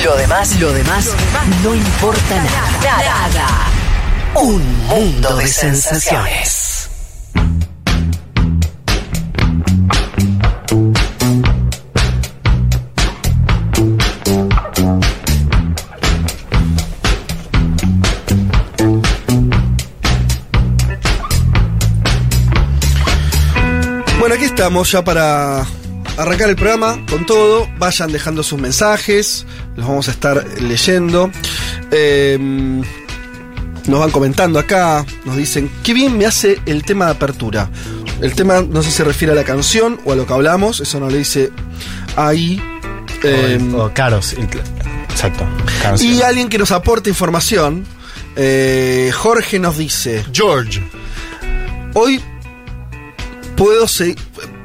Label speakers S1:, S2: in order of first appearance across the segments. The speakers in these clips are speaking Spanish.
S1: Lo demás, lo demás, no importa nada. Un mundo de sensaciones.
S2: Bueno, aquí estamos ya para arrancar el programa con todo. Vayan dejando sus mensajes, los vamos a estar leyendo. Eh, nos van comentando acá, nos dicen, qué bien me hace el tema de apertura. El tema no sé si se refiere a la canción o a lo que hablamos, eso no le dice ahí. Eh,
S3: O- o Exacto. caros.
S2: y alguien que nos aporte información, eh, Jorge nos dice,
S3: George.
S2: Hoy puedo se-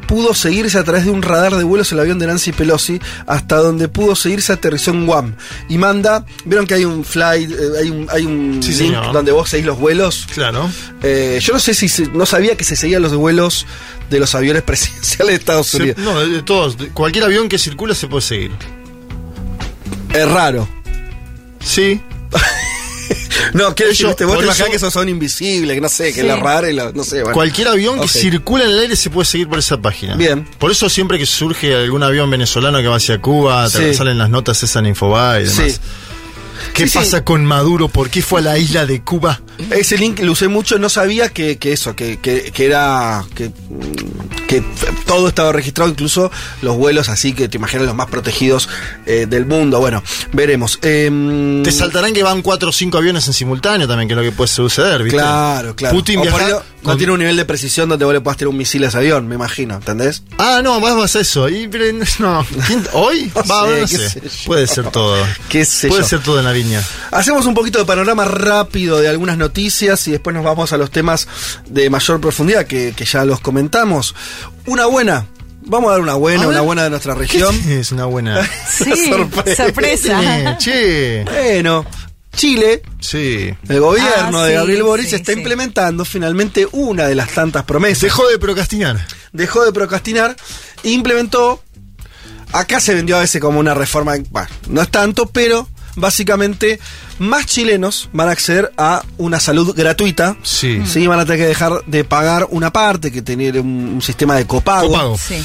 S2: pudo seguirse a través de un radar de vuelos el avión de Nancy Pelosi hasta donde pudo seguirse aterrizó en Guam y manda vieron que hay un flight eh, hay un, hay un
S3: Sí,
S2: link
S3: señor.
S2: donde vos seguís los vuelos
S3: Claro.
S2: Eh, yo no sé si se- no sabía que se seguían los vuelos de los aviones presidenciales de Estados
S3: Se-
S2: Unidos
S3: no, de, todos. cualquier avión que circula se puede seguir.
S2: es raro
S3: Sí.
S2: no quiero decir vos te imaginás que esos son invisibles que no sé que
S4: Sí.
S2: la rara y la- no sé bueno.
S3: Cualquier avión que circula en el aire se puede seguir por esa página.
S2: Bien.
S3: Por eso siempre que surge algún avión venezolano que va hacia Cuba, te
S2: Sí.
S3: salen las notas esas en Infobae y demás.
S2: Sí.
S3: ¿Qué
S2: Sí,
S3: pasa
S2: sí.
S3: con Maduro? ¿Por qué fue a la isla de Cuba?
S2: Ese link lo usé mucho, no sabía que, que eso, que, que, que era. Que, que todo estaba registrado, incluso los vuelos así que te imaginas los más protegidos eh, del mundo. Bueno, veremos. Em,
S3: Te saltarán que van cuatro o cinco aviones en simultáneo también, que es lo que puede suceder, ¿viste?
S2: Claro, claro.
S3: Putin viaja
S2: no, tiene un nivel de precisión donde vos le puedas tirar un misil a ese avión, me imagino, ¿entendés?
S3: Ah, no, más vas a eso. Y, pero, no. ¿Quién- ¿Hoy?
S2: No
S3: Va,
S2: sé,
S3: no sé.
S2: sé.
S3: Puede ser todo.
S2: Qué sé
S3: Puede
S2: yo.
S3: ser todo en la viña.
S2: Hacemos un poquito de panorama rápido de algunas noticias y después nos vamos a los temas de mayor profundidad que, que ya los comentamos. Una buena. Vamos a dar una buena,
S3: A
S2: una buena de nuestra región.
S3: Es una buena.
S4: Sí,
S2: Sorpresa.
S4: sorpresa.
S3: Eh, che.
S2: Bueno, Chile,
S3: Sí.
S2: el gobierno
S4: Ah,
S2: de
S4: sí,
S2: Gabriel Boric
S4: sí,
S2: está
S4: sí.
S2: implementando finalmente una de las tantas promesas.
S3: Dejó de procrastinar.
S2: Dejó de procrastinar e implementó. Acá se vendió a veces como una reforma. Bueno, no es tanto, pero básicamente más chilenos van a acceder a una salud gratuita.
S3: Sí.
S2: Sí, van a tener que dejar de pagar una parte, que tener un, un sistema de copago.
S3: Copago.
S4: Sí.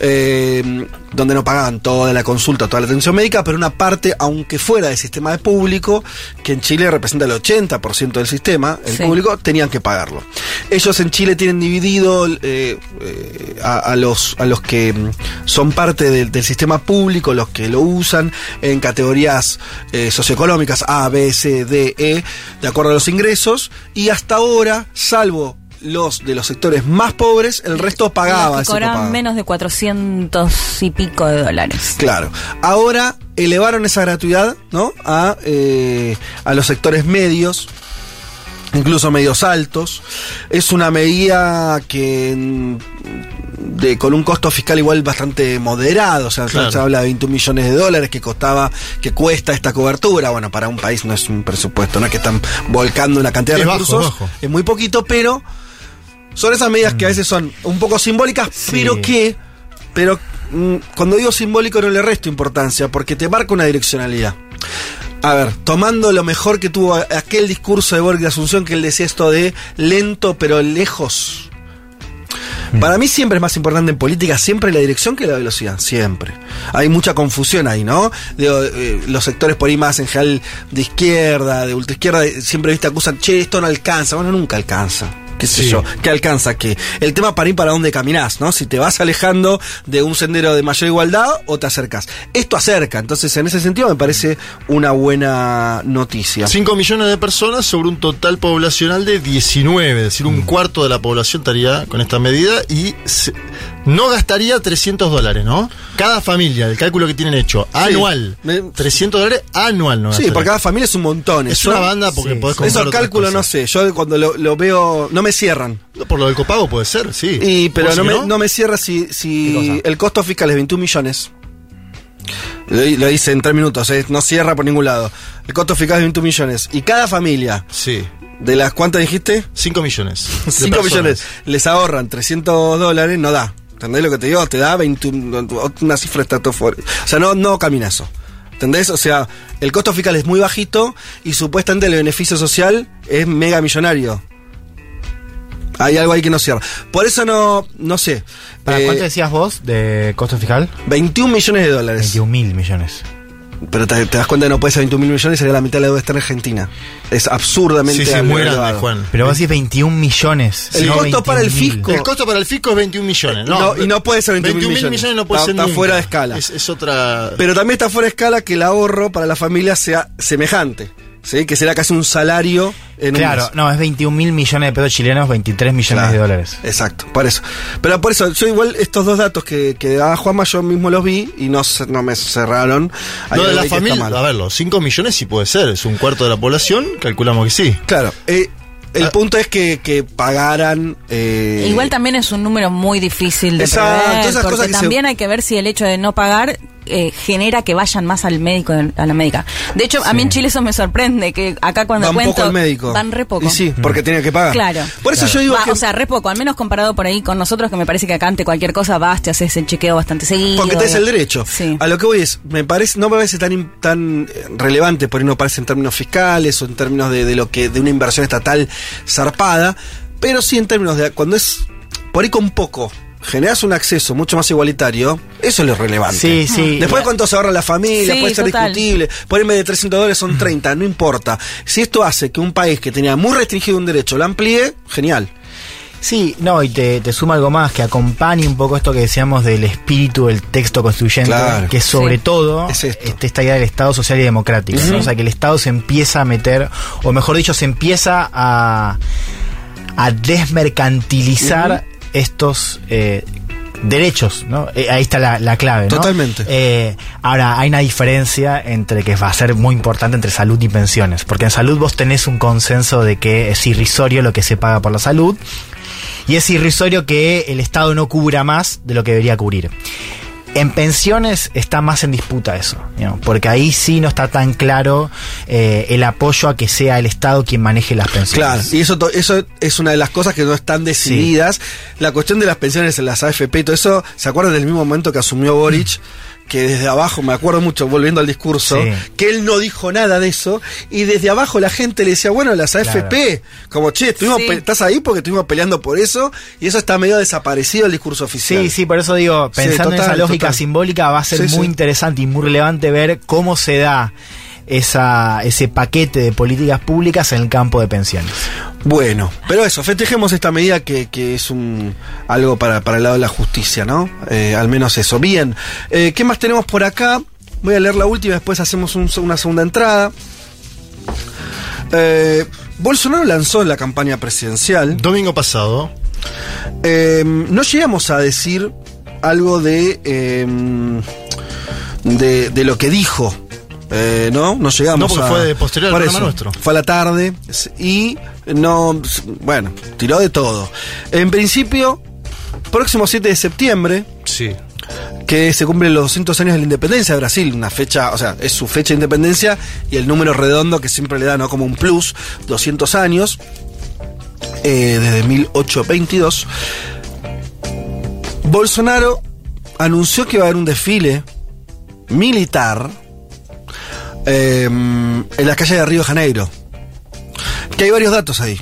S2: eh, donde no pagaban toda la consulta, toda la atención médica, pero una parte, aunque fuera del sistema de público, que en Chile representa el 80% del sistema, el
S4: Sí.
S2: público, tenían que pagarlo. Ellos en Chile tienen dividido eh, eh, a, a los, a los que mm, son parte del, del sistema público, los que lo usan, en categorías eh, socioeconómicas A, B, C, D, E, de acuerdo a los ingresos, y hasta ahora, salvo los de los sectores más pobres, el resto pagaba.
S4: Los que
S2: ese
S4: cobraban menos de 400 y pico de dólares.
S2: Claro. Ahora elevaron esa gratuidad, ¿no? A, eh, a los sectores medios, incluso medios altos. Es una medida que mm, de, con un costo fiscal igual bastante moderado, o sea,
S3: Claro.
S2: se habla de 21 millones de dólares que costaba, que cuesta esta cobertura. Bueno, para un país no es un presupuesto, no es que están volcando una cantidad de
S3: Es
S2: recursos,
S3: es bajo.
S2: es muy poquito, pero son esas medidas que a veces son un poco simbólicas,
S3: Sí.
S2: pero que, pero mm, cuando digo simbólico no le resto importancia, porque te marca una direccionalidad. A ver, tomando lo mejor que tuvo aquel discurso de Borg de Asunción que él decía esto de lento pero lejos. Para mí siempre es más importante en política, siempre la dirección que la velocidad, siempre. Hay mucha confusión ahí, ¿no? Digo, eh, los sectores por ahí más en general de izquierda, de ultraizquierda, siempre viste acusan, che, esto no alcanza. Bueno, nunca alcanza. Qué sé
S3: Sí.
S2: yo, qué alcanza qué. El tema para ir para dónde caminás, ¿no? Si te vas alejando de un sendero de mayor igualdad o te acercas. Esto acerca, entonces en ese sentido me parece una buena noticia.
S3: 5 millones de personas sobre un total poblacional de 19, es decir, un
S2: Mm.
S3: cuarto de la población estaría con esta medida y no gastaría 300 dólares, ¿no? Cada familia, el cálculo que tienen hecho, anual.
S2: Me-
S3: 300 dólares anual, ¿no?
S2: Sí, por cada familia es un montón.
S3: Es una banda porque
S2: Sí,
S3: podés
S2: sí.
S3: comprar
S2: Esos cálculos no sé, yo cuando lo, lo veo no me cierran.
S3: Por lo del copago puede ser, sí.
S2: Y, pero
S3: ¿Vos
S2: no
S3: sí
S2: me,
S3: que
S2: no? me cierra si,
S3: ¿Qué
S2: si el costo fiscal es 21 millones. Lo, lo hice en tres minutos, eh, no cierra por ningún lado. El costo fiscal es 21 millones. Y cada familia,
S3: Sí.
S2: de las cuántas dijiste?
S3: 5 millones. de
S2: 5
S3: personas.
S2: millones. Les ahorran 300 dólares, no da. ¿Entendés lo que te digo? Te da 21, una cifra estratosfórica. O sea, no, no camina eso. ¿Entendés? O sea, el costo fiscal es muy bajito y supuestamente el beneficio social es mega millonario. Hay algo ahí que no cierra. Por eso no, no sé.
S5: ¿Para
S2: Eh,
S5: cuánto decías vos de costo fiscal?
S2: 21 millones de dólares.
S5: 21 mil millones.
S2: Pero te, te das cuenta que no puede ser 21 mil millones, sería la mitad de la deuda estar en Argentina. Es absurdamente
S3: Sí, sí, muy
S2: elevado.
S3: grande, Juan.
S5: Pero vos decís 21 millones.
S2: El
S5: no
S2: costo para el
S5: 21.000.
S2: fisco.
S3: El costo para el fisco es 21 millones, ¿no?
S2: No, y no puede ser 21
S3: mil
S2: millones.
S3: no puede
S2: Está-
S3: ser
S2: está
S3: nunca.
S2: fuera de escala.
S3: Es, es otra...
S2: Pero también está fuera de escala que el ahorro para la familia sea semejante. ¿Sí? Que será casi un salario en un
S5: Claro,
S2: mes.
S5: no, es 21 mil millones de pesos chilenos, 23 millones
S2: Claro,
S5: de dólares.
S2: Exacto, por eso. Pero por eso, yo igual estos dos datos que, que daba Juanma, yo mismo los vi y no, se- no me cerraron.
S3: Lo de la familia, a ver, los 5 millones sí puede ser, es un cuarto de la población, calculamos que sí.
S2: Claro, eh, el
S3: Ah.
S2: punto es que, que pagaran. eh,
S4: Igual también es un número muy difícil de
S2: Exacto,
S4: prever,
S2: esas
S4: porque
S2: cosas que se-
S4: también hay que ver si el hecho de no pagar eh, genera que vayan más al médico, a la médica. De hecho, a mí en Chile eso me sorprende, que acá cuando
S2: van
S4: cuento...
S2: poco al médico.
S4: Van re poco.
S2: Y sí, porque tenían que pagar.
S4: Claro.
S2: Por eso
S4: Claro.
S2: yo digo
S4: Va,
S2: que.
S4: O sea, re poco, al menos comparado por ahí con nosotros, que me parece que acá ante cualquier cosa vas, te haces el chequeo bastante seguido.
S2: Porque tenés el derecho.
S4: Sí.
S2: A lo que voy es, me parece, no me parece tan, tan eh, relevante, por ahí no parece en términos fiscales o en términos de, de lo que, de una inversión estatal zarpada, pero sí en términos de cuando es por ahí con poco. Generas un acceso mucho más igualitario, eso es lo relevante.
S5: Sí, sí.
S2: Después cuánto se ahorra la familia,
S4: Sí,
S2: puede ser
S4: total.
S2: discutible. Por vez de 300 dólares son 30, no importa. Si esto hace que un país que tenía muy restringido un derecho lo amplíe, genial.
S5: Sí, no, y te, te suma algo más que acompañe un poco esto que decíamos del espíritu del texto constituyente,
S2: Claro.
S5: que sobre
S4: Sí.
S5: todo
S2: Es
S5: este, esta idea del Estado social y democrático. ¿no? O sea, que el Estado se empieza a meter, o mejor dicho, se empieza a, a desmercantilizar estos eh, derechos, ¿no? Eh, ahí está la, la clave, ¿no?
S2: Totalmente.
S5: Eh, ahora, hay una diferencia entre que va a ser muy importante entre salud y pensiones, porque en salud vos tenés un consenso de que es irrisorio lo que se paga por la salud, y es irrisorio que el Estado no cubra más de lo que debería cubrir. En pensiones está más en disputa eso, porque ahí sí no está tan claro eh, el apoyo a que sea el Estado quien maneje las pensiones.
S2: Claro, y eso, eso es una de las cosas que no están decididas. La cuestión de las pensiones en las AFP y todo eso, ¿se acuerdan del mismo momento que asumió Boric? Que desde abajo, me acuerdo mucho, volviendo al discurso,
S5: Sí.
S2: que él no dijo nada de eso, y desde abajo la gente le decía, bueno, las AFP, como che, estuvimos
S4: Sí.
S2: estás ahí porque estuvimos peleando por eso, y eso está medio desaparecido el discurso oficial.
S5: Sí, sí, por eso digo,
S2: Sí,
S5: pensando en esa lógica
S2: total.
S5: simbólica va a ser
S2: Sí,
S5: muy
S2: sí.
S5: interesante y muy relevante ver cómo se da esa, ese paquete de políticas públicas en el campo de pensiones.
S2: Bueno, pero eso, festejemos esta medida que, que es un algo para, para el lado de la justicia, ¿no? Eh, al menos eso. Bien, eh, ¿qué más tenemos por acá? Voy a leer la última, después hacemos un- una segunda entrada. Eh, Bolsonaro lanzó en la campaña presidencial.
S3: Domingo pasado,
S2: Eh, no llegamos a decir algo de, eh, de, de lo que dijo. Eh, no, no llegamos
S3: No, porque
S2: a-
S3: fue posterior al programa
S2: eso,
S3: nuestro.
S2: Fue a la tarde y no, bueno, tiró de todo. En principio, próximo 7 de septiembre,
S3: sí.
S2: que se cumplen los 200 años de la independencia de Brasil, una fecha, o sea, es su fecha de independencia y el número redondo que siempre le da, ¿no? Como un plus, 200 años, eh, desde 1822. Bolsonaro anunció que va a haber un desfile militar eh, en la calle de Río de Janeiro. Que hay varios datos ahí.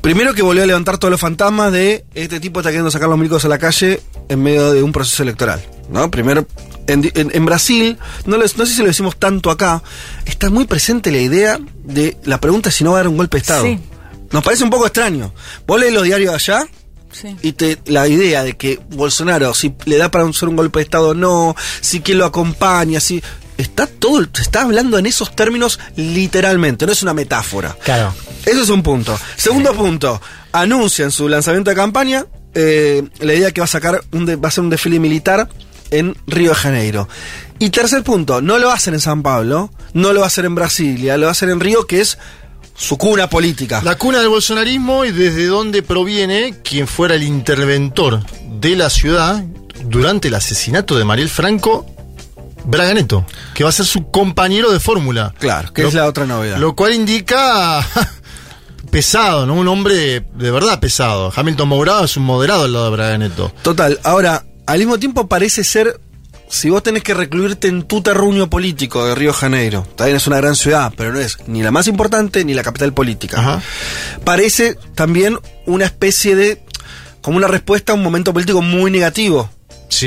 S2: Primero que volvió a levantar todos los fantasmas de este tipo está queriendo sacar los milicos a la calle en medio de un proceso electoral. ¿no? Primero, en, en- en Brasil, no, les- no sé si lo decimos tanto acá, está muy presente la idea de la pregunta si no va a haber un golpe de Estado.
S4: Sí.
S2: Nos parece un poco extraño. Vos lees los diarios allá
S4: Sí.
S2: y te, la idea de que Bolsonaro, si le da para hacer un golpe de Estado o no, si quién lo acompaña, si. Está todo, se está hablando en esos términos literalmente, no es una metáfora.
S5: Claro.
S2: Eso es un punto. Segundo punto, anuncia en su lanzamiento de campaña eh, la idea que va a sacar un de- va a ser un desfile militar en Río de Janeiro. Y tercer punto, no lo va a hacer en San Pablo, no lo va a hacer en Brasilia, lo va a hacer en Río, que es su cuna política.
S3: La cuna del bolsonarismo y desde donde proviene quien fuera el interventor de la ciudad durante el asesinato de Mariel Franco, Braga Neto, que va a ser su compañero de fórmula.
S2: Claro, que
S3: Lo-
S2: es la otra novedad.
S3: Lo cual indica pesado, ¿no? Un hombre de verdad pesado. Hamilton Mourado es un moderado al lado de Braga Neto.
S2: Total, ahora, al mismo tiempo parece ser si vos tenés que recluirte en tu terruño político de Río Janeiro, también es una gran ciudad, pero no es ni la más importante ni la capital política.
S3: Ajá.
S2: Parece también una especie de. como una respuesta a un momento político muy negativo.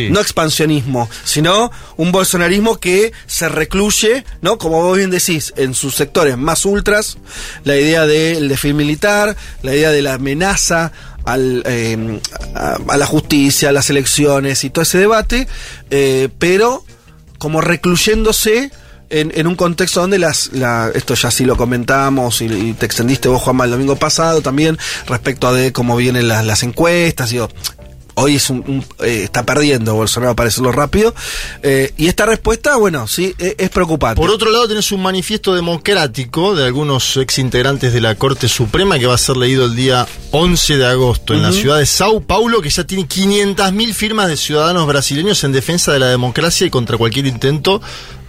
S2: No expansionismo, sino un bolsonarismo que se recluye, ¿no? Como vos bien decís, en sus sectores más ultras, la idea del desfile militar, la idea de la amenaza al, eh, a, la justicia, a las elecciones y todo ese debate, eh, pero como recluyéndose en, un contexto donde las, la- esto ya sí lo comentamos y, y te extendiste vos, Juanma, el domingo pasado también, respecto a de cómo vienen las, las encuestas, digo, hoy es un, un- eh, está perdiendo Bolsonaro para decirlo rápido, eh, y esta respuesta, bueno, sí, e- es, preocupante.
S3: Por otro lado, tenés un manifiesto democrático de algunos ex integrantes de la Corte Suprema que va a ser leído el día 11 de agosto en la ciudad de Sao Paulo, que ya tiene 500.000 firmas de ciudadanos brasileños en defensa de la democracia y contra cualquier intento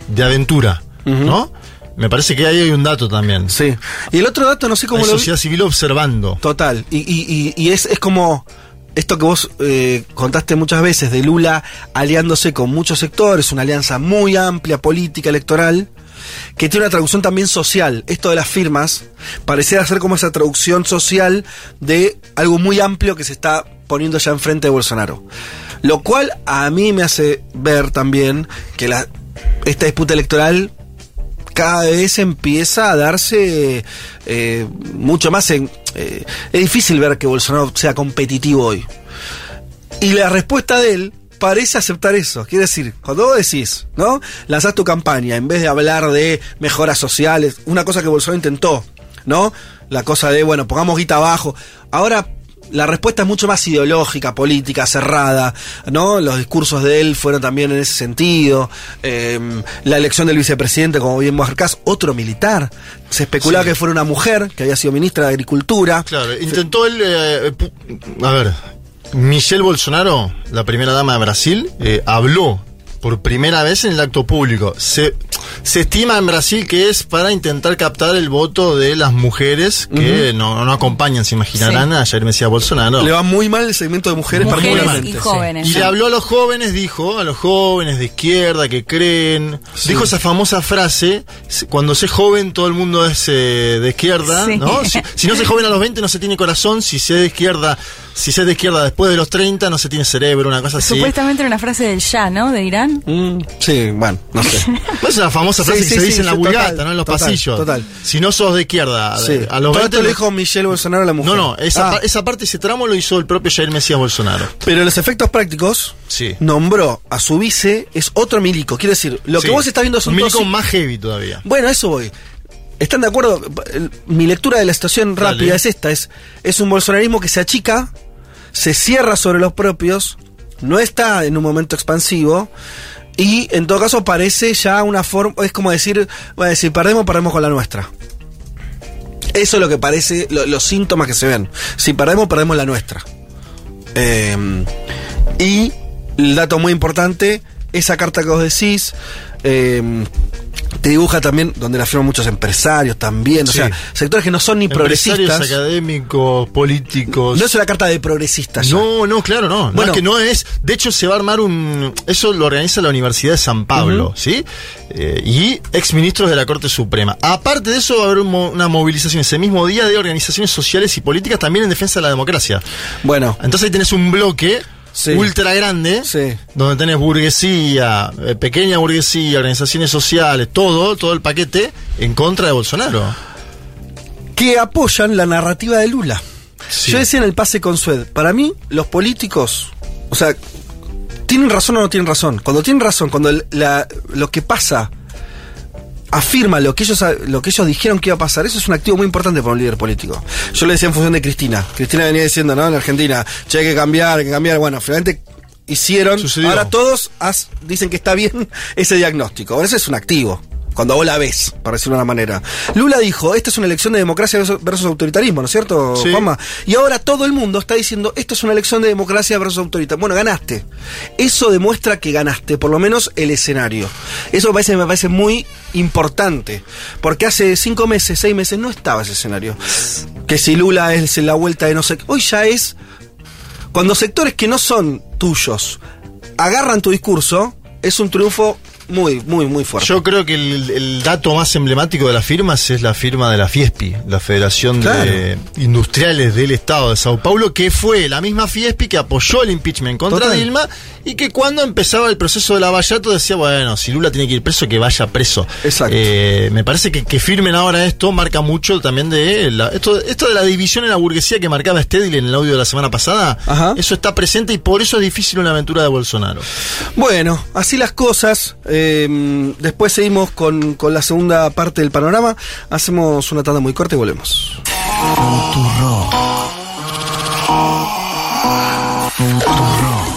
S3: de aventura. ¿No? Me parece que ahí hay un dato también.
S2: Sí. Y el otro dato, no sé
S3: Hay
S2: cómo lo vi-
S3: sociedad civil observando.
S2: Total. Y, y- y- y es, es como esto que vos eh, contaste muchas veces de Lula aliándose con muchos sectores, una alianza muy amplia política electoral, que tiene una traducción también social. Esto de las firmas pareciera ser como esa traducción social de algo muy amplio que se está poniendo ya enfrente de Bolsonaro. Lo cual a mí me hace ver también que esta disputa electoral cada vez empieza a darse eh, mucho más en... eh, es difícil ver que Bolsonaro sea competitivo hoy. Y la respuesta de él parece aceptar eso. Quiere decir, cuando vos decís, ¿no? Lanzás tu campaña, en vez de hablar de mejoras sociales, una cosa que Bolsonaro intentó, ¿no? La cosa de, bueno, pongamos guita abajo. Ahora la respuesta es mucho más ideológica, política, cerrada, ¿no? Los discursos de él fueron también en ese sentido. Eh, la elección del vicepresidente, como bien marcás, otro militar. Se especulaba
S3: Sí.
S2: que fuera una mujer, que había sido ministra de Agricultura.
S3: Claro, intentó él. eh, a ver, Michelle Bolsonaro, la primera dama de Brasil, eh, habló por primera vez en el acto público. Se, se estima en Brasil que es para intentar captar el voto de las mujeres que no, no acompañan, se imaginarán, a Jair Mesías Bolsonaro.
S2: Le va muy mal el segmento de mujeres,
S4: Mujeres
S2: particularmente.
S4: y
S2: Sí.
S4: sí.
S3: le habló a los jóvenes, dijo, a los jóvenes de izquierda que creen.
S2: Sí.
S3: Dijo esa famosa frase, "S- cuando sé joven todo el mundo es eh, de izquierda,
S4: Sí.
S3: ¿no? Si, si no se joven a los 20 no se tiene corazón, si se de izquierda, si se de izquierda después de los 30 no se tiene cerebro, una cosa así.
S4: Supuestamente era una frase del ya, ¿no? De Irán.
S2: Mm, sí, bueno, no sé.
S3: Es una famosa frase
S2: Sí,
S3: que
S2: sí,
S3: se dice en la vulgata,
S2: total,
S3: ¿no? En los
S2: total,
S3: pasillos.
S2: total.
S3: Si no sos de izquierda,
S2: Sí.
S3: a los
S2: Todo
S3: 20
S2: esto lo dijo Michelle Bolsonaro a la mujer.
S3: No, no, esa,
S2: Ah,
S3: pa- esa parte, ese tramo lo hizo el propio Jair Mesías Bolsonaro.
S2: Pero los efectos prácticos
S3: Sí.
S2: nombró a su vice, es otro milico. Quiere decir, lo que vos estás viendo son
S3: Un
S2: todos-
S3: milico más heavy todavía.
S2: Bueno, a eso voy. ¿Están de acuerdo? Mi lectura de la situación
S3: Dale.
S2: rápida es esta: es, es un bolsonarismo que se achica, se cierra sobre los propios, no está en un momento expansivo. Y en todo caso parece ya una forma, es como decir, bueno, si perdemos, perdemos con la nuestra. Eso es lo que parece, lo- los síntomas que se ven. Si perdemos, perdemos la nuestra. Eh, y el dato muy importante, esa carta que vos decís, eh, te dibuja también, donde la firman muchos empresarios también, o sea, sectores que no son ni progresistas.
S3: académicos, políticos.
S2: No es una carta de progresistas.
S3: No, no, claro, no. No,
S2: Bueno.
S3: es que no es. De hecho, se va a armar un. Eso lo organiza la Universidad de San Pablo. ¿sí? Eh, y exministros de la Corte Suprema. Aparte de eso, va a haber un una movilización ese mismo día de organizaciones sociales y políticas también en defensa de la democracia.
S2: Bueno,
S3: Entonces ahí tenés un bloque.
S2: Sí.
S3: Ultra grande,
S2: Sí.
S3: donde tenés burguesía, eh, pequeña burguesía, organizaciones sociales, todo, todo el paquete en contra de Bolsonaro.
S2: que apoyan la narrativa de Lula.
S3: Sí.
S2: Yo decía en el pase con Sued, para mí los políticos, o sea, tienen razón o no tienen razón. Cuando tienen razón, cuando la- lo que pasa afirma lo que ellos lo que ellos dijeron que iba a pasar, eso es un activo muy importante para un líder político. Yo le decía en función de Cristina. Cristina venía diciendo, ¿no? En Argentina, che, hay que cambiar, hay que cambiar. Bueno, finalmente hicieron.
S3: Sucedió.
S2: Ahora todos has- dicen que está bien ese diagnóstico. Ahora ese es un activo. Cuando vos la ves, para decirlo de una manera. Lula dijo, esta es una elección de democracia versus, versus autoritarismo, ¿no es cierto,
S3: Sí.
S2: Juanma? Y ahora todo el mundo está diciendo, esto es una elección de democracia versus autoritarismo. Bueno, ganaste. Eso demuestra que ganaste, por lo menos el escenario. Eso me parece, me parece muy importante. Porque hace cinco meses, seis meses, no estaba ese escenario. Que si Lula es la vuelta de no sé qué. Hoy ya es. Cuando sectores que no son tuyos agarran tu discurso, es un triunfo muy, muy, muy fuerte.
S3: Yo creo que el, el dato más emblemático de las firmas es la firma de la FIESPI, la Federación de Industriales del Estado de Sao Paulo, que fue la misma FIESPI que apoyó el impeachment contra
S2: Total.
S3: Dilma y que cuando empezaba el proceso de Lavallato decía, bueno, si Lula tiene que ir preso, que vaya preso.
S2: Exacto.
S3: Eh, me parece que, que firmen ahora esto marca mucho también de la- esto, esto de la división en la burguesía que marcaba Stedil en el audio de la semana pasada.
S2: Ajá.
S3: Eso está presente y por eso es difícil una aventura de Bolsonaro.
S2: Bueno, así las cosas. Eh, después seguimos con, con la segunda parte del panorama. Hacemos una tanda muy corta y volvemos.
S1: Futuro. Futuro.